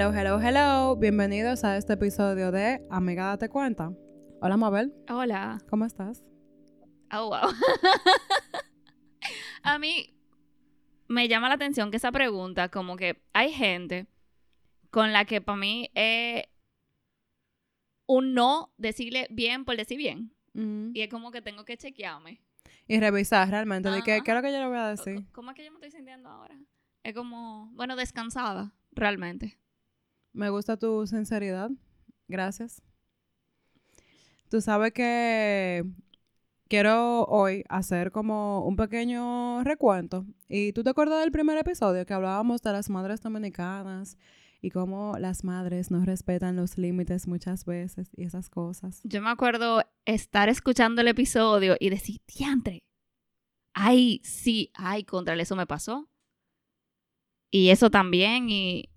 Hello, hello, hello. Bienvenidos a este episodio de Amiga Date Cuenta. Hola, Mabel. Hola. ¿Cómo estás? Oh, wow. a mí me llama la atención que esa pregunta, como que hay gente con la que para mí es un no decirle bien por decir bien. Mm. Y es como que tengo que chequearme. Y revisar realmente. De qué. ¿Qué es lo que yo le voy a decir? ¿Cómo es que yo me estoy sintiendo ahora? Es como, bueno, descansada, realmente. Me gusta tu sinceridad. Gracias. Tú sabes que quiero hoy hacer como un pequeño recuento. Y tú te acuerdas del primer episodio que hablábamos de las madres dominicanas y cómo las madres no respetan los límites muchas veces y esas cosas. Yo me acuerdo estar escuchando el episodio y decir, diantre, ay, sí, ay, contra eso me pasó. Y eso también, y,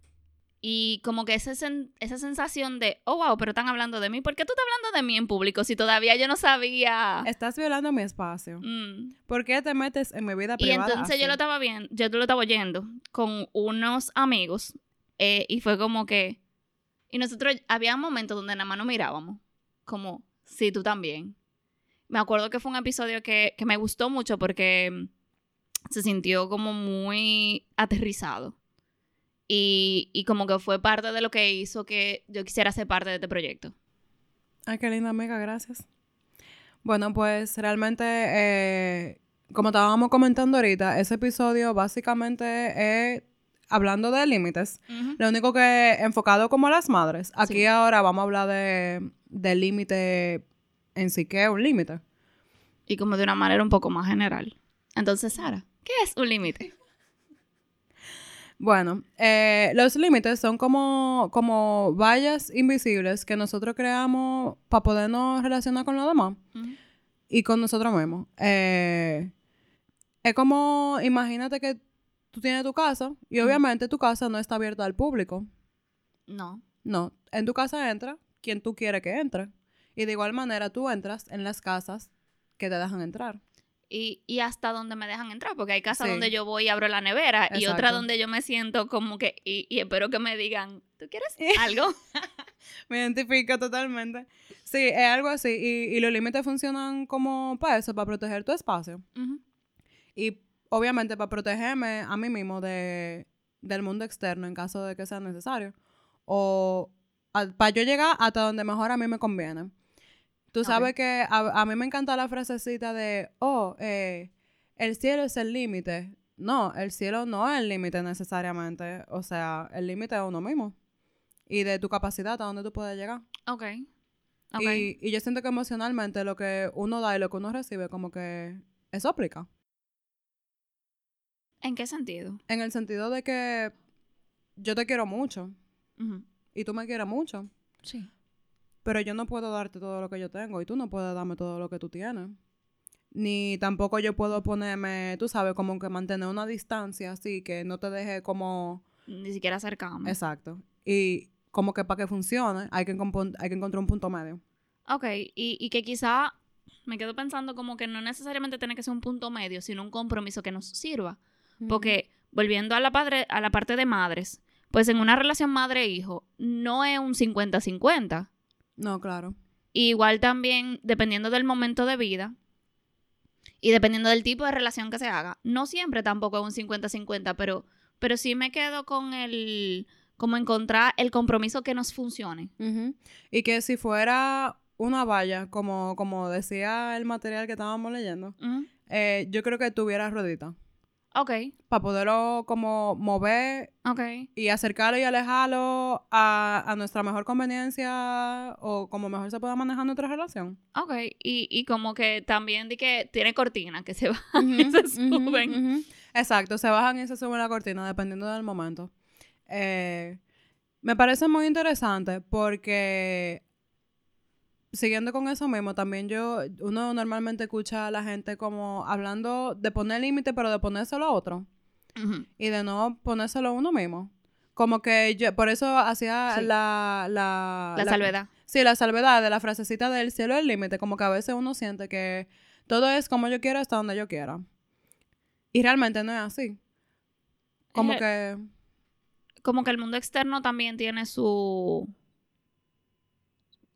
y como que sen- esa sensación de, oh, wow, pero están hablando de mí. ¿Por qué tú estás hablando de mí en público si todavía yo no sabía? Estás violando mi espacio. Mm. ¿Por qué te metes en mi vida Y privada? entonces yo lo estaba viendo, yo lo estaba oyendo con unos amigos eh, y fue como que, y nosotros, había momentos donde nada más nos mirábamos, como, sí, tú también. Me acuerdo que fue un episodio que, que me gustó mucho porque mm, se sintió como muy aterrizado. Y, y como que fue parte de lo que hizo que yo quisiera ser parte de este proyecto. Ay, qué linda amiga, gracias. Bueno, pues realmente, eh, como estábamos comentando ahorita, ese episodio básicamente es hablando de límites. Lo único que enfocado como a las madres. Aquí Sí. ahora vamos a hablar de del límite en sí, que es un límite. Y como de una manera un poco más general. Entonces, Sara, ¿qué es un límite? Bueno, eh, los límites son como, como vallas invisibles que nosotros creamos para podernos relacionar con los demás. y con nosotros mismos. Eh, es como, imagínate que tú tienes tu casa y obviamente tu casa no está abierta al público. No. No, en tu casa entra quien tú quieres que entre. Y de igual manera tú entras en las casas que te dejan entrar. Y, y hasta donde me dejan entrar, porque hay casas Sí. donde yo voy y abro la nevera y otra donde yo me siento como que, y, y espero que me digan, ¿tú quieres algo? Me identifico totalmente. Sí, es algo así. Y, y los límites funcionan como para eso, para proteger tu espacio. Y obviamente para protegerme a mí mismo de, del mundo externo en caso de que sea necesario. O para yo llegar hasta donde mejor a mí me conviene. Tú sabes que a, a mí me encanta la frasecita de, oh, eh, el cielo es el límite. No, el cielo no es el límite necesariamente. O sea, el límite es uno mismo. Y de tu capacidad a donde tú puedes llegar. Ok. Ok. Y, y yo siento que emocionalmente lo que uno da y lo que uno recibe como que eso aplica. ¿En qué sentido? En el sentido de que yo te quiero mucho y tú me quieres mucho, Sí. Pero yo no puedo darte todo lo que yo tengo y tú no puedes darme todo lo que tú tienes. Ni tampoco yo puedo ponerme, tú sabes, como que mantener una distancia así que no te deje como... Ni siquiera acercamos. Exacto. Y como que para que funcione hay que, hay que encontrar un punto medio. Ok, y, y que quizá me quedo pensando como que no necesariamente tiene que ser un punto medio, sino un compromiso que nos sirva. Porque volviendo a la, padre, a la parte de madres, pues en una relación madre-hijo no es un 50-50. No, claro. Igual también, dependiendo del momento de vida y dependiendo del tipo de relación que se haga, no siempre tampoco es un 50-50, pero, pero sí me quedo con el, como encontrar el compromiso que nos funcione. Y que si fuera una valla, como, como decía el material que estábamos leyendo, eh, yo creo que tuviera ruedita. Ok, Para poderlo como mover ok. y acercarlo y alejarlo a, a nuestra mejor conveniencia o como mejor se pueda manejar nuestra relación. Ok, y, y como que también di que tiene cortina que se bajan y se suben. Exacto, se bajan y se suben la cortina dependiendo del momento. Eh, me parece muy interesante porque siguiendo con eso mismo, también yo, uno normalmente escucha a la gente como hablando de poner límite, pero de ponérselo a otro y de no ponérselo a uno mismo. Como que yo, por eso hacía Sí. la, la, La salvedad. Sí, la salvedad de la frasecita del cielo es el límite, como que a veces uno siente que todo es como yo quiero hasta donde yo quiera. Y realmente no es así. Como que como que el mundo externo también tiene su,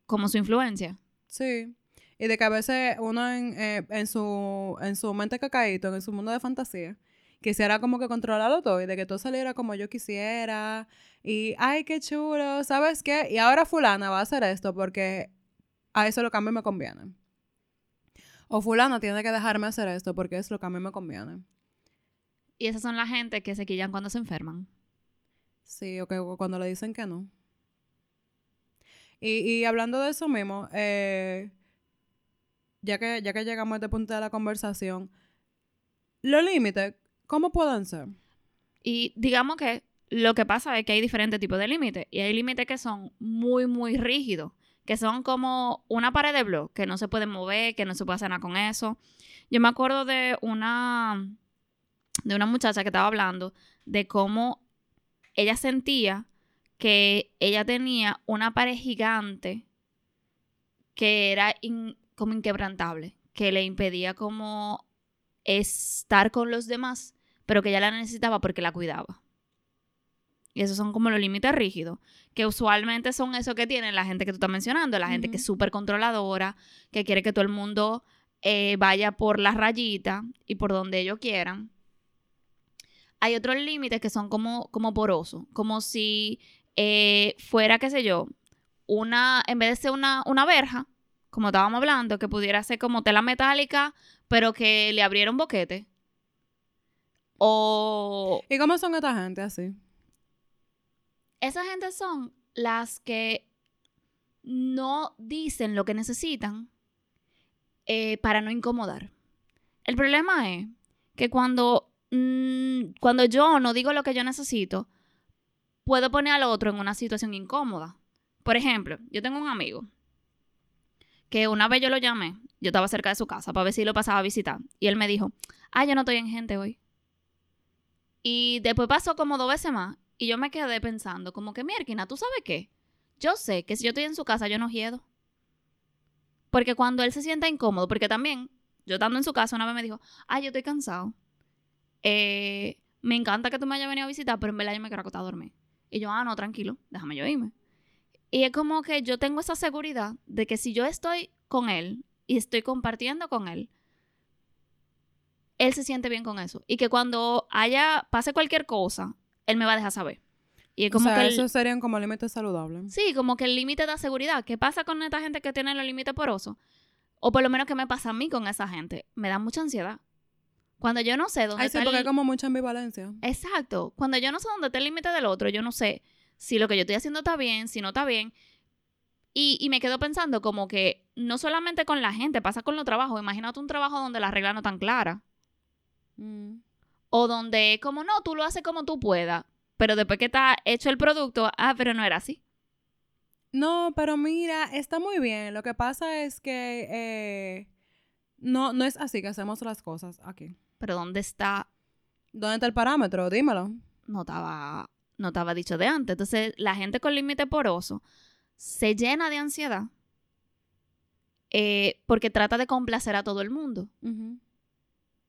como su influencia. Sí. Y de que a veces uno en, eh, en su, en su mente cacaíto, en su mundo de fantasía, quisiera como que controlarlo todo y de que todo saliera como yo quisiera. Y, ay, qué chulo, ¿sabes qué? Y ahora fulana va a hacer esto porque a eso es lo que a mí me conviene. O fulano tiene que dejarme hacer esto porque es lo que a mí me conviene. Y esas son la gente que se quillan cuando se enferman. Sí, o que cuando le dicen que no. Y, hablando de eso mismo, eh, ya, que, ya que llegamos a este punto de la conversación, los límites, ¿cómo pueden ser? Y digamos que lo que pasa es que hay diferentes tipos de límites. Y hay límites que son muy, muy rígidos. Que son como una pared de blog, que no se puede mover, que no se puede hacer nada con eso. Yo me acuerdo de una, de una muchacha que estaba hablando de cómo ella sentía que ella tenía una pared gigante que era como inquebrantable, que le impedía como estar con los demás, pero que ella la necesitaba porque la cuidaba. Y esos son como los límites rígidos, que usualmente son eso que tiene la gente que tú estás mencionando, la gente que es súper controladora, que quiere que todo el mundo eh, vaya por la rayita y por donde ellos quieran. Hay otros límites que son como, como porosos, como si eh, fuera, qué sé yo, una, en vez de ser una, una verja, como estábamos hablando, que pudiera ser como tela metálica, pero que le abriera un boquete. O... ¿Y cómo son esta gente así? Esa gente son las que no dicen lo que necesitan eh, para no incomodar. El problema es que cuando, mm, cuando yo no digo lo que yo necesito, puedo poner al otro en una situación incómoda. Por ejemplo, yo tengo un amigo que una vez yo lo llamé, yo estaba cerca de su casa para ver si lo pasaba a visitar, y él me dijo, ah, yo no estoy en gente hoy. Y después pasó como dos veces más, y yo me quedé pensando, como que, Mierkina, ¿tú sabes qué? Yo sé que si yo estoy en su casa, yo no hiedo. Porque cuando él se sienta incómodo, porque también, yo estando en su casa, una vez me dijo, ah, yo estoy cansado. Eh, me encanta que tú me hayas venido a visitar, pero en verdad yo me quiero acostar a dormir. Y yo, ah, no, tranquilo, déjame yo irme. Y es como que yo tengo esa seguridad de que si yo estoy con él y estoy compartiendo con él, él se siente bien con eso. Y que cuando haya, pase cualquier cosa, él me va a dejar saber. Y es como o sea, que esos serían como límites saludables. Sí, como que el límite da seguridad. ¿Qué pasa con esta gente que tiene los límites porosos? O por lo menos, ¿qué me pasa a mí con esa gente? Me da mucha ansiedad. Cuando yo no sé dónde Ay, sí, porque hay como mucha ambivalencia. Exacto. Cuando yo no sé dónde está el límite del otro, yo no sé si lo que yo estoy haciendo está bien, si no está bien. Y, y, me quedo pensando como que no solamente con la gente, pasa con los trabajos. Imagínate un trabajo donde las reglas no están claras. Mm. O donde, como no, tú lo haces como tú puedas. Pero después que está hecho el producto, ah, pero no era así. No, pero mira, está muy bien. Lo que pasa es que eh, no, no es así que hacemos las cosas aquí. Pero ¿dónde está? ¿Dónde está el parámetro? Dímelo. No estaba, no estaba dicho de antes. Entonces, la gente con límite poroso se llena de ansiedad eh, porque trata de complacer a todo el mundo.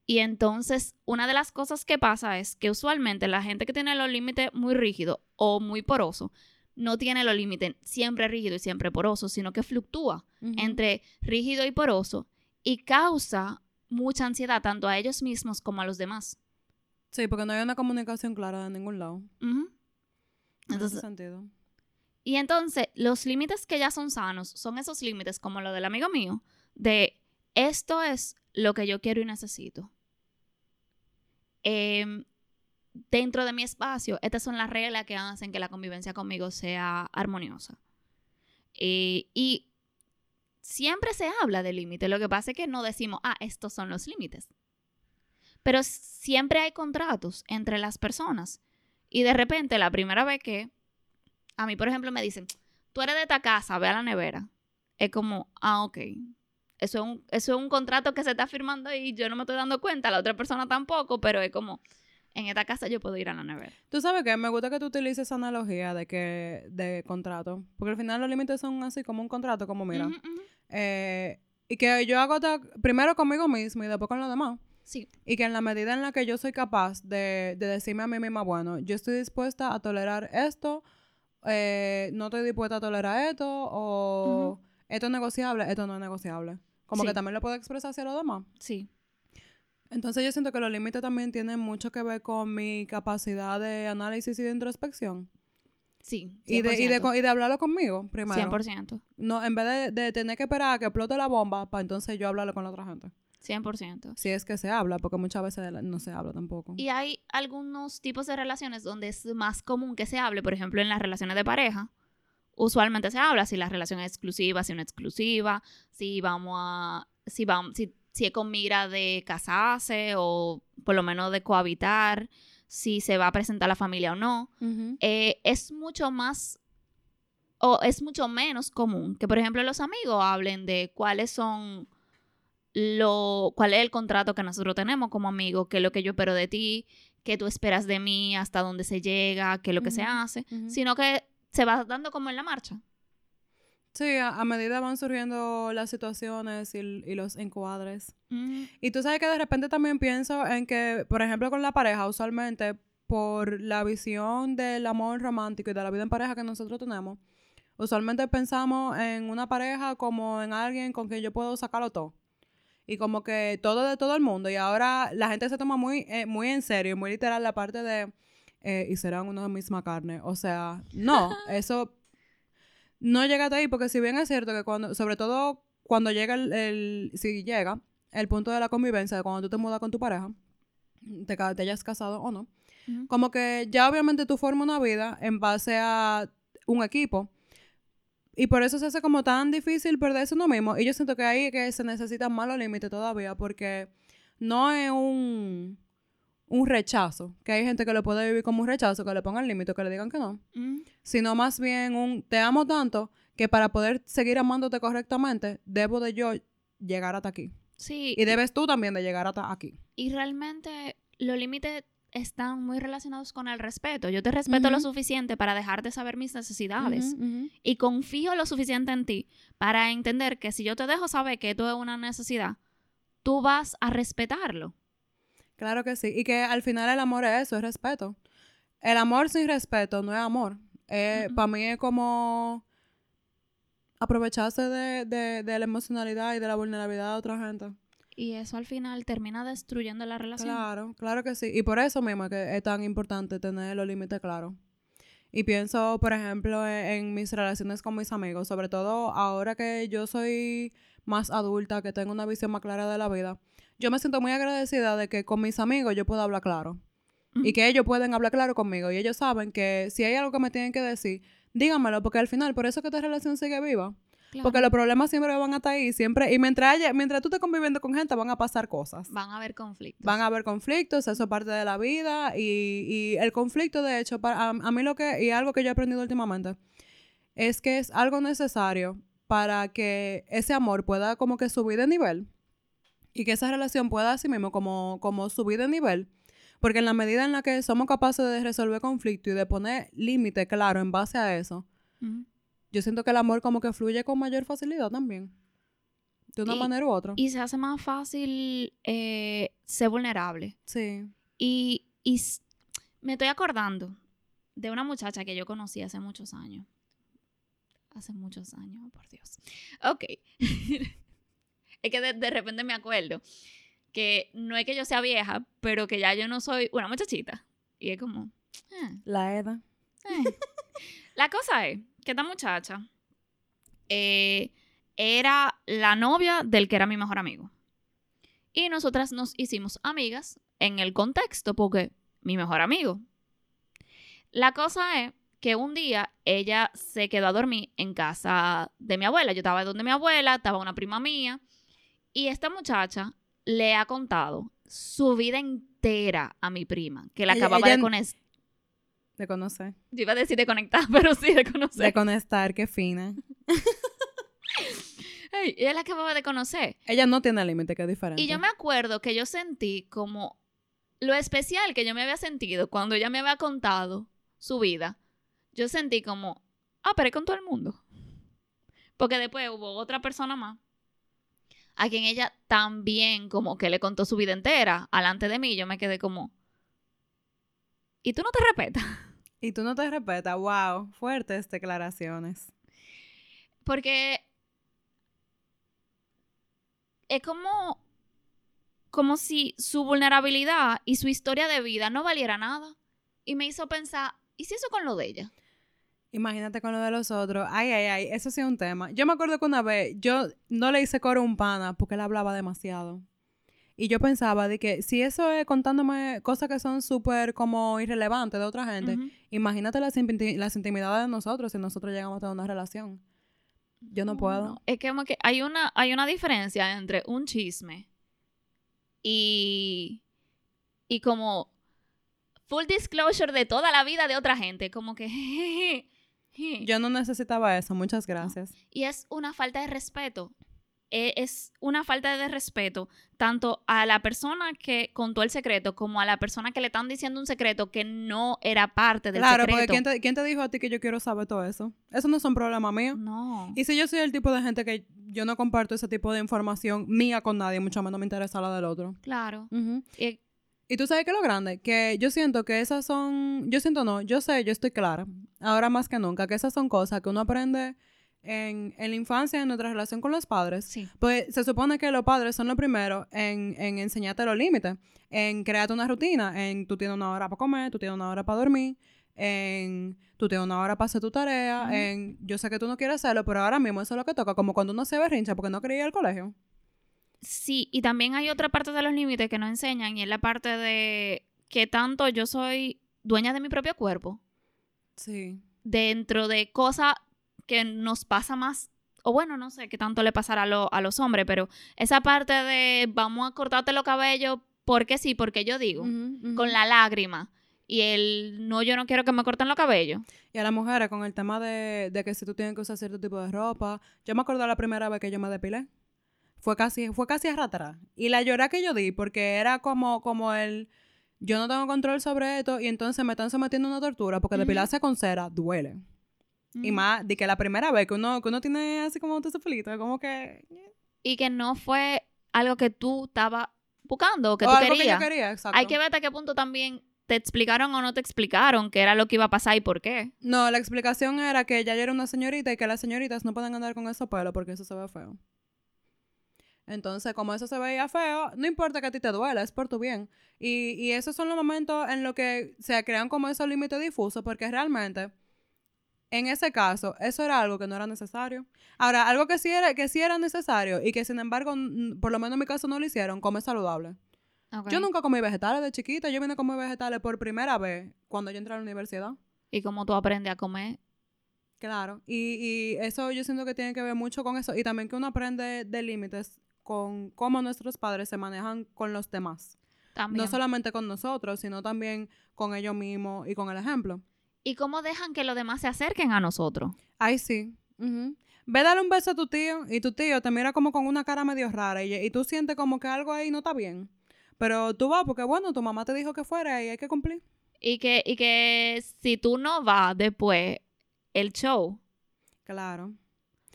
Y entonces, una de las cosas que pasa es que usualmente la gente que tiene los límites muy rígidos o muy porosos, no tiene los límites siempre rígido y siempre poroso, sino que fluctúa entre rígido y poroso y causa mucha ansiedad tanto a ellos mismos como a los demás. Sí, porque no hay una comunicación clara de ningún lado. En ese sentido. Y entonces, los límites que ya son sanos son esos límites, como lo del amigo mío, de esto es lo que yo quiero y necesito. Em, dentro de mi espacio, estas son las reglas que hacen que la convivencia conmigo sea armoniosa. Eh, y siempre se habla de límites. Lo que pasa es que no decimos, ah, estos son los límites. Pero siempre hay contratos entre las personas. Y de repente, la primera vez que a mí, por ejemplo, me dicen, tú eres de esta casa, ve a la nevera. Es como, ah, ok. Eso es, un, eso es un contrato que se está firmando y yo no me estoy dando cuenta, la otra persona tampoco, pero es como, en esta casa yo puedo ir a la nevera. Tú sabes que me gusta que tú utilices esa analogía de que de contrato, porque al final los límites son así como un contrato, como mira. Eh, y que yo hago primero conmigo mismo y después con los demás. Sí. Y que en la medida en la que yo soy capaz de, de decirme a mí misma, bueno, yo estoy dispuesta a tolerar esto, eh, no estoy dispuesta a tolerar esto, o esto es negociable, esto no es negociable. Como que también lo puedo expresar hacia los demás. Sí. Entonces yo siento que los límites también tienen mucho que ver con mi capacidad de análisis y de introspección. Sí. Y de, y, de, 100%. co- y de hablarlo conmigo primero. 100%. No, en vez de, de tener que esperar a que explote la bomba para entonces yo hablarlo con la otra gente. 100%. Si es que se habla, porque muchas veces no se habla tampoco. Y hay algunos tipos de relaciones donde es más común que se hable, por ejemplo, en las relaciones de pareja. Usualmente se habla si la relación es exclusiva, si no es exclusiva, si vamos a. si vamos, si, si es con mira de casarse o por lo menos de cohabitar, si se va a presentar la familia o no. Eh, es mucho más o es mucho menos común que, por ejemplo, los amigos hablen de cuáles son lo cuál es el contrato que nosotros tenemos como amigos, qué es lo que yo espero de ti, qué tú esperas de mí, hasta dónde se llega, qué es lo que se hace, sino que se va dando como en la marcha. Sí, a, a medida van surgiendo las situaciones y, y los encuadres. Mm, Y tú sabes que de repente también pienso en que, por ejemplo, con la pareja, usualmente por la visión del amor romántico y de la vida en pareja que nosotros tenemos, usualmente pensamos en una pareja como en alguien con quien yo puedo sacarlo todo. Y como que todo de todo el mundo. Y ahora la gente se toma muy, eh, muy en serio, muy literal la parte de, eh, y serán una misma carne. O sea, no, eso no llega hasta ahí, porque si bien es cierto que cuando, sobre todo cuando llega el, el- si llega el punto de la convivencia, de cuando tú te mudas con tu pareja, te, te hayas casado o no, como que ya obviamente tú formas una vida en base a un equipo. Y por eso se hace como tan difícil perderse uno mismo. Y yo siento que ahí que se necesitan más los límites todavía, porque no es un, un rechazo, que hay gente que lo puede vivir como un rechazo, que le pongan límite, que le digan que no Mm, sino más bien un te amo tanto que para poder seguir amándote correctamente, debo de yo llegar hasta aquí. Sí, Y debes tú también de llegar hasta aquí. y realmente los límites están muy relacionados con el respeto. Yo te respeto lo suficiente para dejar de saber mis necesidades. Y confío lo suficiente en ti para entender que si yo te dejo saber que esto es una necesidad, tú vas a respetarlo. Claro que sí. Y que al final el amor es eso, es respeto. El amor sin respeto no es amor. Ujú. Para mí es como aprovecharse de, de- de la emocionalidad y de la vulnerabilidad de otra gente. Y eso al final termina destruyendo la relación. Claro, claro que sí. Y por eso mismo es que es tan importante tener los límites claros. Y pienso, por ejemplo, e- en, mis relaciones con mis amigos, sobre todo ahora que yo soy más adulta, que tengo una visión más clara de la vida. Yo me siento muy agradecida de que con mis amigos yo puedo hablar claro. Y que ellos pueden hablar claro conmigo. Y ellos saben que si hay algo que me tienen que decir, díganmelo, porque al final, por eso que esta relación sigue viva. Claro. Porque los problemas siempre van a estar ahí, siempre. Y mientras, haya- mientras tú estés conviviendo con gente, van a pasar cosas. van a haber conflictos. Van a haber conflictos, eso es parte de la vida y, y el conflicto, de hecho, para, a, a mí lo que, y algo que yo he aprendido últimamente, es que es algo necesario para que ese amor pueda como que subir de nivel y que esa relación pueda así mismo como, como subir de nivel. Porque en la medida en la que somos capaces de resolver conflictos y de poner límite claro en base a eso, Ujú. yo siento que el amor como que fluye con mayor facilidad también. De una Y- manera u otra. Y se hace más fácil eh, ser vulnerable. sí. Y, y me estoy acordando de una muchacha que yo conocí hace muchos años. Hace muchos años, por Dios. Ok. es que de, de repente me acuerdo que no es que yo sea vieja, pero que ya yo no soy una muchachita. Y es como... ah, La edad. eh. La cosa es que esta muchacha eh, era la novia del que era mi mejor amigo. Y nosotras nos hicimos amigas en el contexto porque mi mejor amigo. La cosa es que un día ella se quedó a dormir en casa de mi abuela. Yo estaba donde mi abuela, estaba una prima mía. Y esta muchacha le ha contado su vida entera a mi prima, que la Ella- acababa ella- de conectar. De conocer. Yo iba a decir de conectar, pero sí de De conocer. conectar, qué fina. Ey, ella la acababa de conocer. Ella no tiene límite, que es diferente. Y yo me acuerdo que yo sentí como lo especial que yo me había sentido cuando ella me había contado su vida. Yo sentí como, ah, pero es con todo el mundo. Porque después hubo otra persona más a quien ella también como que le contó su vida entera alante de mí, yo me quedé como, ¿y tú no te respetas? Y tú no te respetas, wow, fuertes declaraciones. Porque es como, como si su vulnerabilidad y su historia de vida no valiera nada. Y me hizo pensar, ¿y si eso con lo de ella? Imagínate con lo de los otros. Ay, ay, ay, eso sí es un tema. Yo me acuerdo que una vez yo no le hice coro a un pana porque él hablaba demasiado. Y yo pensaba de que si eso es contándome cosas que son súper como irrelevantes de otra gente, imagínate las, las, intimidades de nosotros si nosotros llegamos a tener una relación. Yo no, puedo. Es como que hay una, hay una diferencia entre un chisme y, y como full disclosure de toda la vida de otra gente. Como que... Yo no necesitaba eso, muchas gracias. Y es una falta de respeto. E, es una falta de respeto tanto a la persona que contó el secreto como a la persona que le están diciendo un secreto que no era parte del secreto. Claro, porque ¿quién te, ¿quién te, dijo a ti que yo quiero saber todo eso? Eso no es un problema mío. No. Y si yo soy el tipo de gente que yo no comparto ese tipo de información mía con nadie, mucho menos me interesa la del otro. Claro. y, y tú sabes que lo grande, que yo siento que esas son, yo siento no, yo sé, yo estoy clara, ahora más que nunca, que esas son cosas que uno aprende en, en, la infancia, en nuestra relación con los padres, sí. pues se supone que los padres son los primeros en, en enseñarte los límites, en crearte una rutina, en tú tienes una hora para comer, tú tienes una hora para dormir, en tú tienes una hora para hacer tu tarea, en yo sé que tú no quieres hacerlo, pero ahora mismo eso es lo que toca, como cuando uno se berrincha porque no quería ir al colegio. Sí, y también hay otra parte de los límites que no enseñan y es la parte de que tanto yo soy dueña de mi propio cuerpo. Sí. Dentro de cosas que nos pasa más, o bueno, no sé qué tanto le pasará a, los hombres, pero esa parte de vamos a cortarte los cabellos porque sí, porque yo digo, con la lágrima. Y el no, yo no quiero que me corten los cabellos. Y a las mujeres con el tema de, que si tú tienes que usar cierto tipo de ropa. Yo me acuerdo la primera vez que yo me depilé. Fue casi, fue casi a Y la llora que yo di, porque era como, como el yo no tengo control sobre esto y entonces me están sometiendo a una tortura porque depilarse con cera duele. Y más de que la primera vez que uno, que uno tiene así como ese pelito, como que... Y que no fue algo que tú estabas buscando, que tú algo querías. Que yo quería, exacto. Hay que ver hasta qué punto también te explicaron o no te explicaron qué era lo que iba a pasar y por qué. No, la explicación era que ella era una señorita y que las señoritas no pueden andar con esos pelos porque eso se ve feo. Entonces, como eso se veía feo, no importa que a ti te duela, es por tu bien. Y, y esos son los momentos en los que se crean como esos límites difusos porque realmente en ese caso, eso era algo que no era necesario. Ahora, algo que sí era, que sí era necesario y que sin embargo, por lo menos en mi caso no lo hicieron, comer saludable. Yo nunca comí vegetales de chiquita, yo vine a comer vegetales por primera vez cuando yo entré a la universidad. ¿Y cómo tú aprendes a comer? Claro, y, y eso yo siento que tiene que ver mucho con eso y también que uno aprende de límites con cómo nuestros padres se manejan con los demás. También. No solamente con nosotros, sino también con ellos mismos y con el ejemplo. ¿Y cómo dejan que los demás se acerquen a nosotros? Ay, sí. Ve darle un beso a tu tío y tu tío te mira como con una cara medio rara y, tú sientes como que algo ahí no está bien. Pero tú vas porque, bueno, tu mamá te dijo que fuera y hay que cumplir. Y que, y que si tú no vas después, el show. Claro.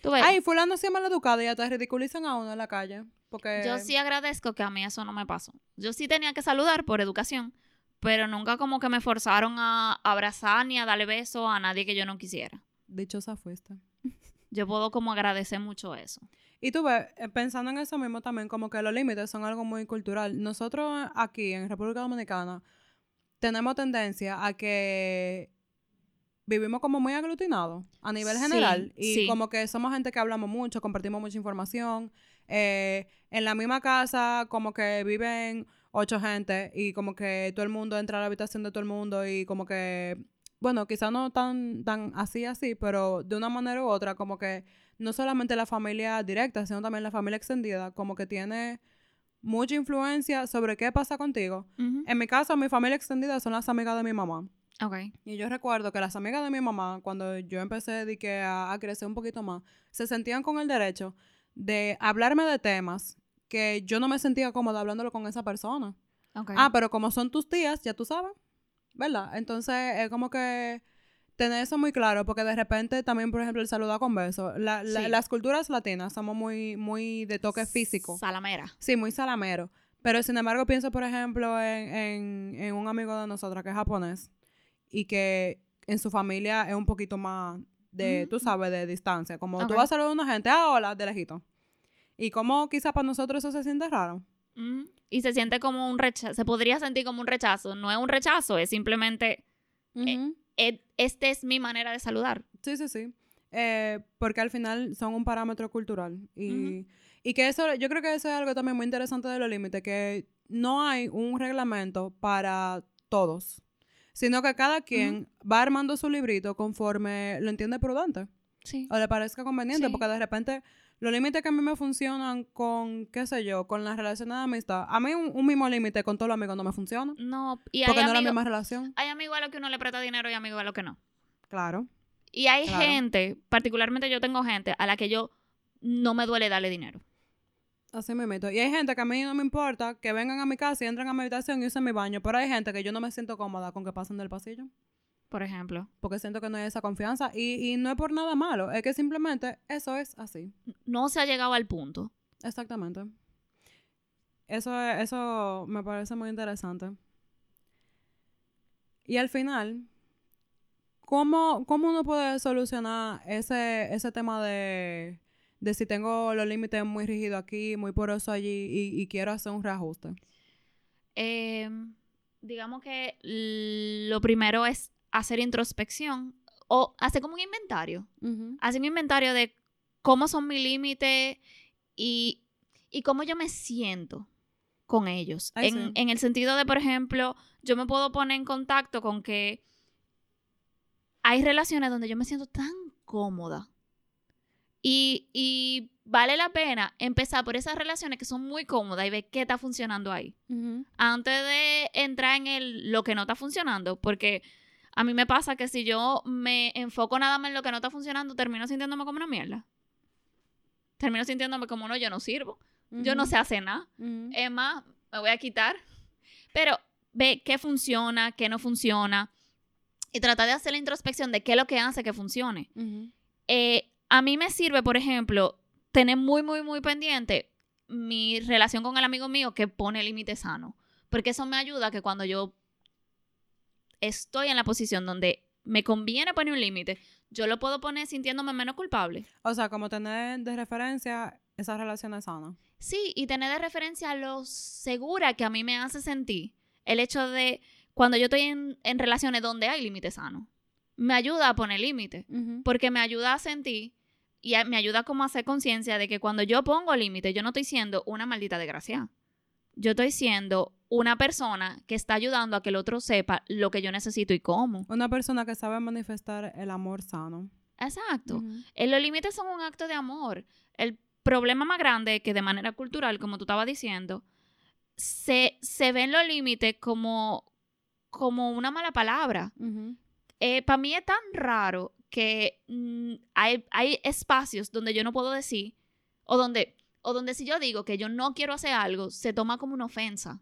¿Tú ves? Ay, fulano se mal educado y ya te ridiculizan a uno en la calle. Porque... Yo sí agradezco que a mí eso no me pasó. Yo sí tenía que saludar por educación, pero nunca como que me forzaron a abrazar ni a darle beso a nadie que yo no quisiera. Dichosa fuiste. Yo puedo como agradecer mucho eso. Y tú ves, eh, pensando en eso mismo también, como que los límites son algo muy cultural. Nosotros aquí en República Dominicana tenemos tendencia a que vivimos como muy aglutinados a nivel general y como que somos gente que hablamos mucho, compartimos mucha información. Eh, en la misma casa como que viven ocho gente y como que todo el mundo entra a la habitación de todo el mundo y como que, bueno, quizás no tan, tan así, así, pero de una manera u otra, como que no solamente la familia directa, sino también la familia extendida, como que tiene mucha influencia sobre qué pasa contigo. En mi caso, mi familia extendida son las amigas de mi mamá. Okay. Y yo recuerdo que las amigas de mi mamá, cuando yo empecé de que a, a, crecer un poquito más, se sentían con el derecho de hablarme de temas que yo no me sentía cómoda hablándolo con esa persona. Ah, pero como son tus tías, ya tú sabes, ¿verdad? Entonces es como que tener eso muy claro, porque de repente también, por ejemplo, el saludar con besos. La, la- Sí. Las culturas latinas somos muy, muy de toque físico. Salamera. Sí, muy salamero. Pero sin embargo, pienso, por ejemplo, en, en, en un amigo de nosotras que es japonés y que en su familia es un poquito más de, tú sabes, de distancia. Como tú vas a saludar a una gente, ah, hola, de lejito. Y como quizá para nosotros eso se siente raro. Mm, Y se siente como un rechazo, se podría sentir como un rechazo. No es un rechazo, es simplemente, Ujú. "E- esta es mi manera de saludar. Sí, sí, sí. Eh, porque al final son un parámetro cultural. Y, y que eso, yo creo que eso es algo también muy interesante de los límites, que no hay un reglamento para todos, sino que cada quien va armando su librito conforme lo entiende prudente Sí. o le parezca conveniente, Sí. porque de repente los límites que a mí me funcionan con, qué sé yo, con las relaciones de amistad, a mí un, un mismo límite con todos los amigos no me funciona, No, y hay porque no es la misma relación. hay amigos a los que uno le presta dinero y amigos a los que no. Claro. Y hay Claro. gente, particularmente yo tengo gente a la que yo no me duele darle dinero. Así me meto. Y hay gente que a mí no me importa que vengan a mi casa y entren a mi habitación y usen mi baño, pero hay gente que yo no me siento cómoda con que pasen del pasillo, Por ejemplo. porque siento que no hay esa confianza y, y no es por nada malo, es que simplemente eso es así. No se ha llegado al punto. Exactamente. Eso, es- eso me parece muy interesante. Y al final, ¿cómo, cómo uno puede solucionar ese, ese tema de, de si tengo los límites muy rígidos aquí, muy poroso allí y, y quiero hacer un reajuste? Eh, digamos que lo primero es hacer introspección o hacer como un inventario. Hacer un inventario de cómo son mis límites y, y cómo yo me siento con ellos. En, en el sentido de, por ejemplo, yo me puedo poner en contacto con que hay relaciones donde yo me siento tan cómoda. Y, y vale la pena empezar por esas relaciones que son muy cómodas y ver qué está funcionando ahí antes de entrar en el, lo que no está funcionando, porque a mí me pasa que si yo me enfoco nada más en lo que no está funcionando, termino sintiéndome como una mierda. Termino sintiéndome como no, yo no sirvo, yo no sé hacer nada. Ujú. Es más, me voy a quitar. Pero ve qué funciona, qué no funciona. Y trata de hacer la introspección de qué es lo que hace que funcione. Eh, a mí me sirve, por ejemplo, tener muy, muy, muy pendiente mi relación con el amigo mío que pone límites sanos. Porque eso me ayuda a que cuando yo estoy en la posición donde me conviene poner un límite, yo lo puedo poner sintiéndome menos culpable. O sea, como tener de referencia esas relaciones sanas. Sí, y tener de referencia lo segura que a mí me hace sentir el hecho de cuando yo estoy en, en relaciones donde hay límites sanos. Me ayuda a poner límites. Ujú. porque me ayuda a sentir y a- me ayuda como a hacer conciencia de que cuando yo pongo límites, yo no estoy siendo una maldita desgracia. Yo estoy siendo una persona que está ayudando a que el otro sepa lo que yo necesito y cómo. Una persona que sabe manifestar el amor sano. Exacto. Eh, Los límites son un acto de amor. El problema más grande es que de manera cultural, como tú estabas diciendo, se, se ven los límites como, como una mala palabra. Ujú. para mí es tan raro que mm, hay, hay espacios donde yo no puedo decir, o donde, o donde si yo digo que yo no quiero hacer algo, se toma como una ofensa.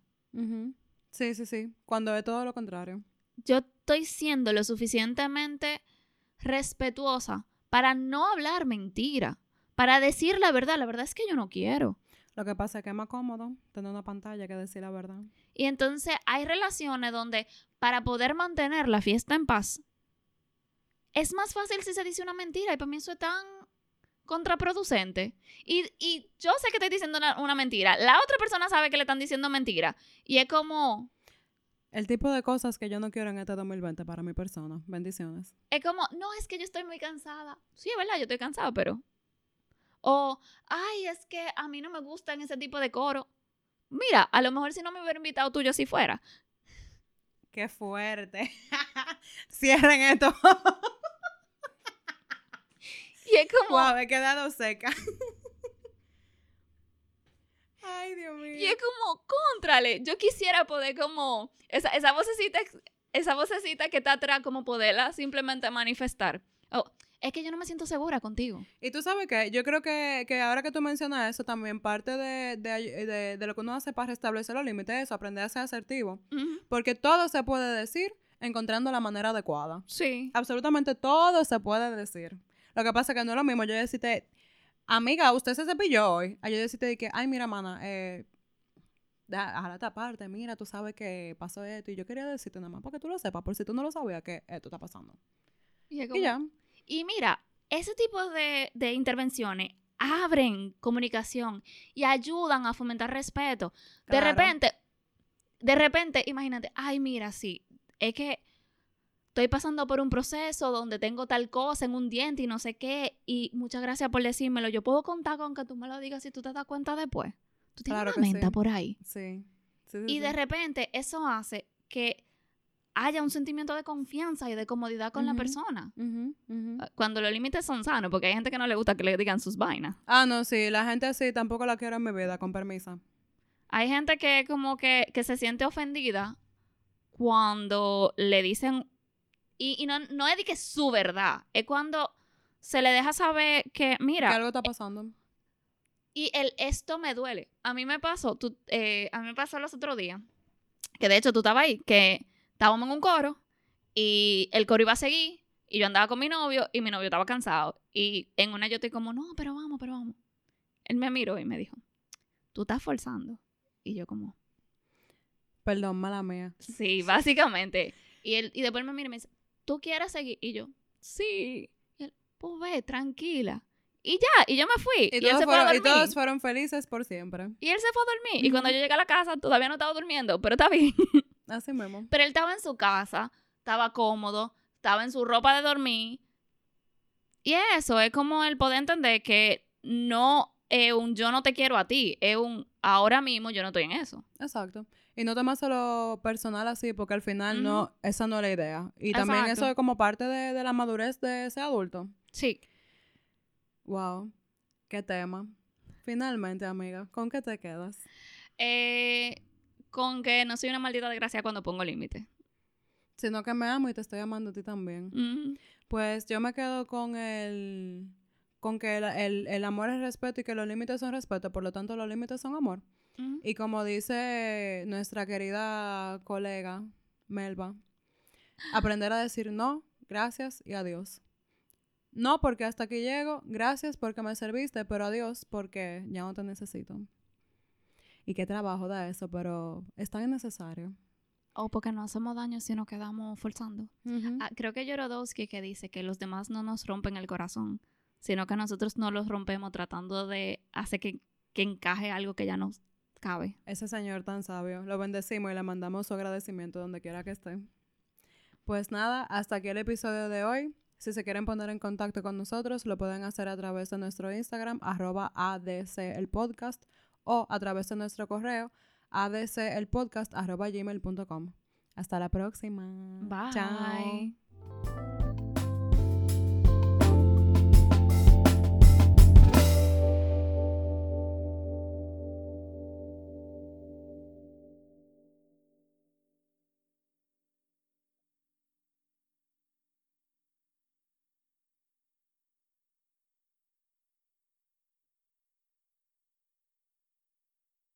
Sí, sí, sí. Cuando es todo lo contrario. Yo estoy siendo lo suficientemente respetuosa para no hablar mentira, para decir la verdad. La verdad es que yo no quiero. Lo que pasa es que es más cómodo tener una pantalla que decir la verdad. Y entonces hay relaciones donde para poder mantener la fiesta en paz, es más fácil si se dice una mentira y para mí eso es tan contraproducente. Y, y yo sé que estoy diciendo una, una mentira, la otra persona sabe que le están diciendo mentira y es como, El tipo de cosas que yo no quiero en este 2020 para mi persona. Bendiciones. es como, no, es que yo estoy muy cansada. Sí, es verdad, yo estoy cansada, pero... O, ay, es que a mí no me gustan ese tipo de coro. Mira, a lo mejor si no me hubiera invitado tú, yo sí fuera. Qué fuerte. Cierren esto. Y es como... Wow, he quedado seca. Ay, Dios mío. Y es como, contrale, yo quisiera poder como, esa, esa vocecita, esa vocecita que está atrás, como poderla simplemente manifestar. Oh, es que yo no me siento segura contigo. Y tú sabes qué, yo creo que, que ahora que tú mencionas eso, también parte de, de, de- de lo que uno hace para restablecer los límites es eso, aprender a ser asertivo. Porque todo se puede decir encontrando la manera adecuada. Sí. Absolutamente todo se puede decir. Lo que pasa es que no es lo mismo yo decirte, amiga, usted se cepilló hoy. Yo decirte que, ay, mira, mana, eh, déjala esta parte, mira, tú sabes que pasó esto. Y yo quería decirte nada más para que tú lo sepas, por si tú no lo sabías que esto está pasando. Y, ya. Y mira, ese tipo de, de intervenciones abren comunicación y ayudan a fomentar respeto. De repente, de repente, imagínate, ay, mira, sí, es que estoy pasando por un proceso donde tengo tal cosa en un diente y no sé qué, y muchas gracias por decírmelo. Yo puedo contar con que tú me lo digas si tú te das cuenta después. Tú tienes Claro una que sí. menta por ahí. Sí. Sí, sí, Y de repente eso hace que haya un sentimiento de confianza y de comodidad con la persona. Ujú. Cuando los límites son sanos, porque hay gente que no le gusta que le digan sus vainas. Ah, no, sí, la gente así tampoco la quiero en mi vida, con permiso. Hay gente que como que, que se siente ofendida cuando le dicen, y, y no, no es de que es su verdad, es cuando se le deja saber que, mira, Que algo está pasando. y el esto me duele. A mí me pasó, tú, eh, a mí me pasó los otros días, que de hecho tú estabas ahí, que estábamos en un coro y el coro iba a seguir y yo andaba con mi novio y mi novio estaba cansado. Y en una yo estoy como, no, pero vamos, pero vamos. Él me miró y me dijo, tú estás forzando. Y yo como, Perdón, mala mía. sí, básicamente. Y, él, y después me mira y me dice, ¿tú quieres seguir? Y yo, sí. Y él, pues ve, tranquila. Y ya, y yo me fui. Y, Y, él se fue a fueron, y todos fueron felices por siempre. Y él se fue a dormir. Y cuando yo llegué a la casa, todavía no estaba durmiendo, pero está bien. Así mismo. Pero él estaba en su casa, estaba cómodo, estaba en su ropa de dormir. Y eso es como el poder entender que no es un yo no te quiero a ti, es un ahora mismo yo no estoy en eso. Exacto. Y no tomárselo personal así, porque al final no, esa no es la idea. Y también eso es como parte de, de la madurez de ese adulto. Sí. Wow. Qué tema. Finalmente, amiga, ¿con qué te quedas? Eh, con que no soy una maldita desgracia cuando pongo límite. Sino que me amo y te estoy amando a ti también. Pues yo me quedo con el con que el, el- el amor es respeto y que los límites son respeto, por lo tanto los límites son amor. Y como dice nuestra querida colega Melba, aprender a decir no, gracias y adiós. No porque hasta aquí llego, gracias porque me serviste, pero adiós porque ya no te necesito. Y qué trabajo da eso, pero es tan necesario. O porque no hacemos daño si nos quedamos forzando. Ah, creo que Yorodowski que dice que los demás no nos rompen el corazón, sino que nosotros no los rompemos tratando de hacer que, que encaje algo que ya nos cabe. Ese señor tan sabio, lo bendecimos y le mandamos su agradecimiento donde quiera que esté. Pues nada, hasta aquí el episodio de hoy. Si se quieren poner en contacto con nosotros, lo pueden hacer a través de nuestro Instagram, arroba ADC el podcast, o a través de nuestro correo, adcelpodcast, arroba gmail.com. Hasta la próxima. Bye. Chao.